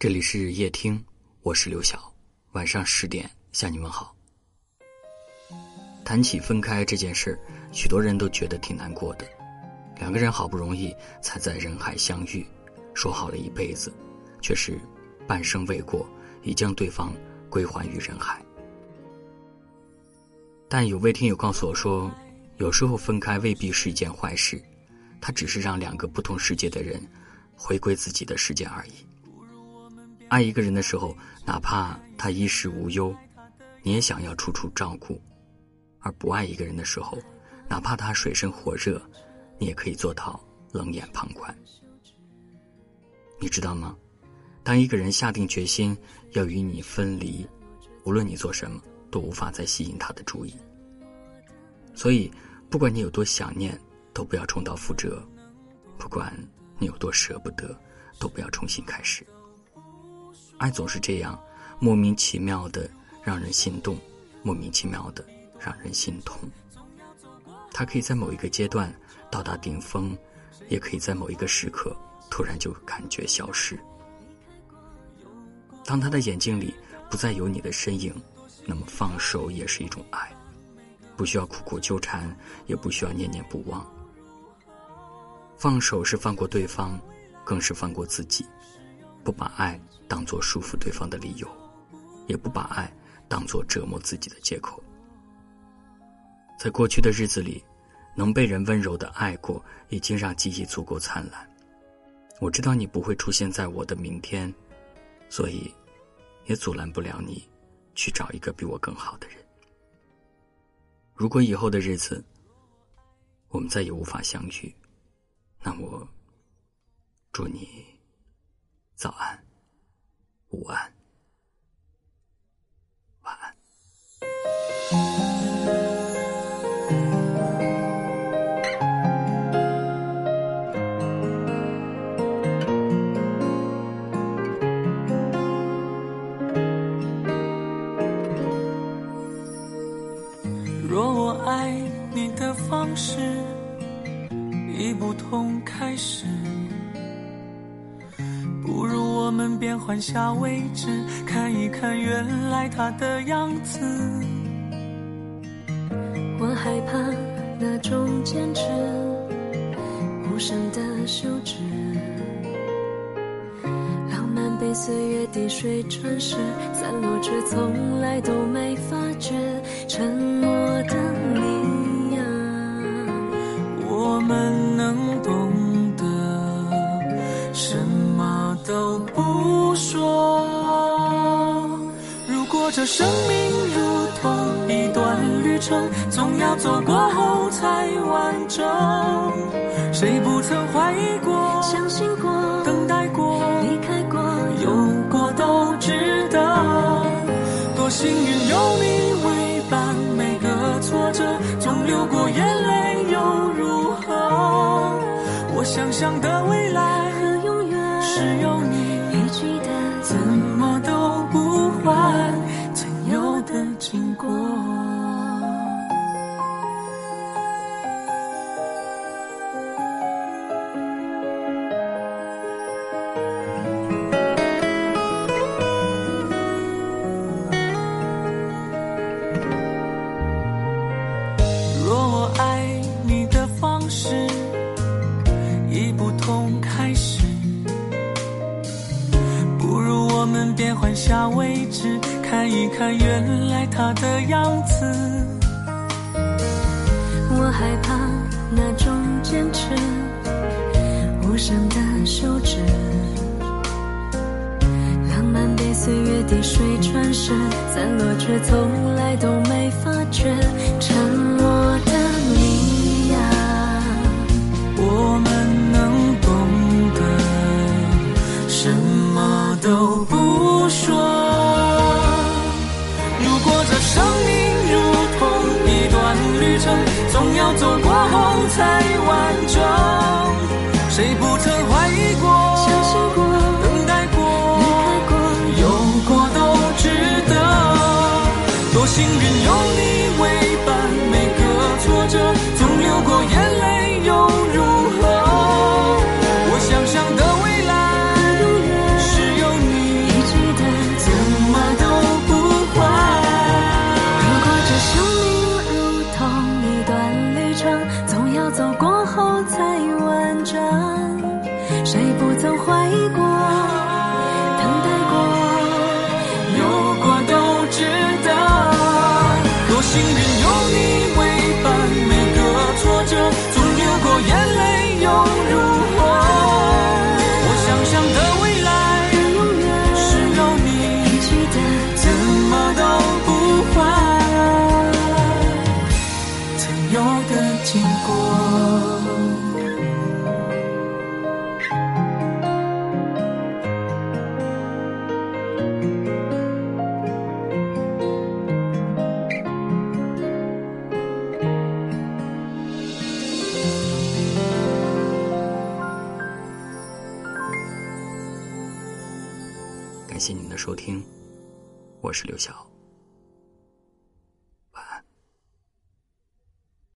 这里是夜听，我是刘晓。晚上十点向你问好。谈起分开这件事，许多人都觉得挺难过的。两个人好不容易才在人海相遇，说好了一辈子，却是半生未过，已将对方归还于人海。但有位听友告诉我说，有时候分开未必是一件坏事，它只是让两个不同世界的人回归自己的世界而已。爱一个人的时候，哪怕他衣食无忧，你也想要处处照顾；而不爱一个人的时候，哪怕他水深火热，你也可以做到冷眼旁观。你知道吗？当一个人下定决心要与你分离，无论你做什么，都无法再吸引他的注意。所以，不管你有多想念，都不要重蹈覆辙；不管你有多舍不得，都不要重新开始。爱总是这样，莫名其妙的让人心动，莫名其妙的让人心痛。他可以在某一个阶段到达顶峰，也可以在某一个时刻突然就感觉消失。当他的眼睛里不再有你的身影，那么放手也是一种爱，不需要苦苦纠缠，也不需要念念不忘。放手是放过对方，更是放过自己。不把爱当作束缚对方的理由，也不把爱当作折磨自己的借口。在过去的日子里，能被人温柔的爱过，已经让记忆足够灿烂。我知道你不会出现在我的明天，所以，也阻拦不了你去找一个比我更好的人。如果以后的日子，我们再也无法相遇，那我祝你。早安，午安，晚安。若我爱你的方式已不同，开始。不如我们变换下位置，看一看原来他的样子。我害怕那种坚持，无声的休止。浪漫被岁月滴水穿石，散落却从来都没发觉。沉默的你如同一段旅程，总要走过后才完整。谁不曾怀疑过、相信过、等待过、离开过、有过都值得。多幸运有你为伴，每个挫折总流过眼泪又如何？我想象的未来。只有你，一句的怎么都不换，若我爱你的方式已不同，开始。不如我们变换下位置，看一看原来他的样子。我害怕那种坚持，无声的休岁月滴水穿石，散落却从来都没发觉。沉默的你呀，我们能懂得什么都不说。如果这生命如同一段旅程。总要走过后才完整，谁不曾怀疑幸运有你为伴，每个挫折总流过眼泪又如何？我想象的未来是有你，的怎么都不坏。如果这生命如同一段旅程，总要走过后才完整，谁不曾怀？我感谢您的收听我是刘晓。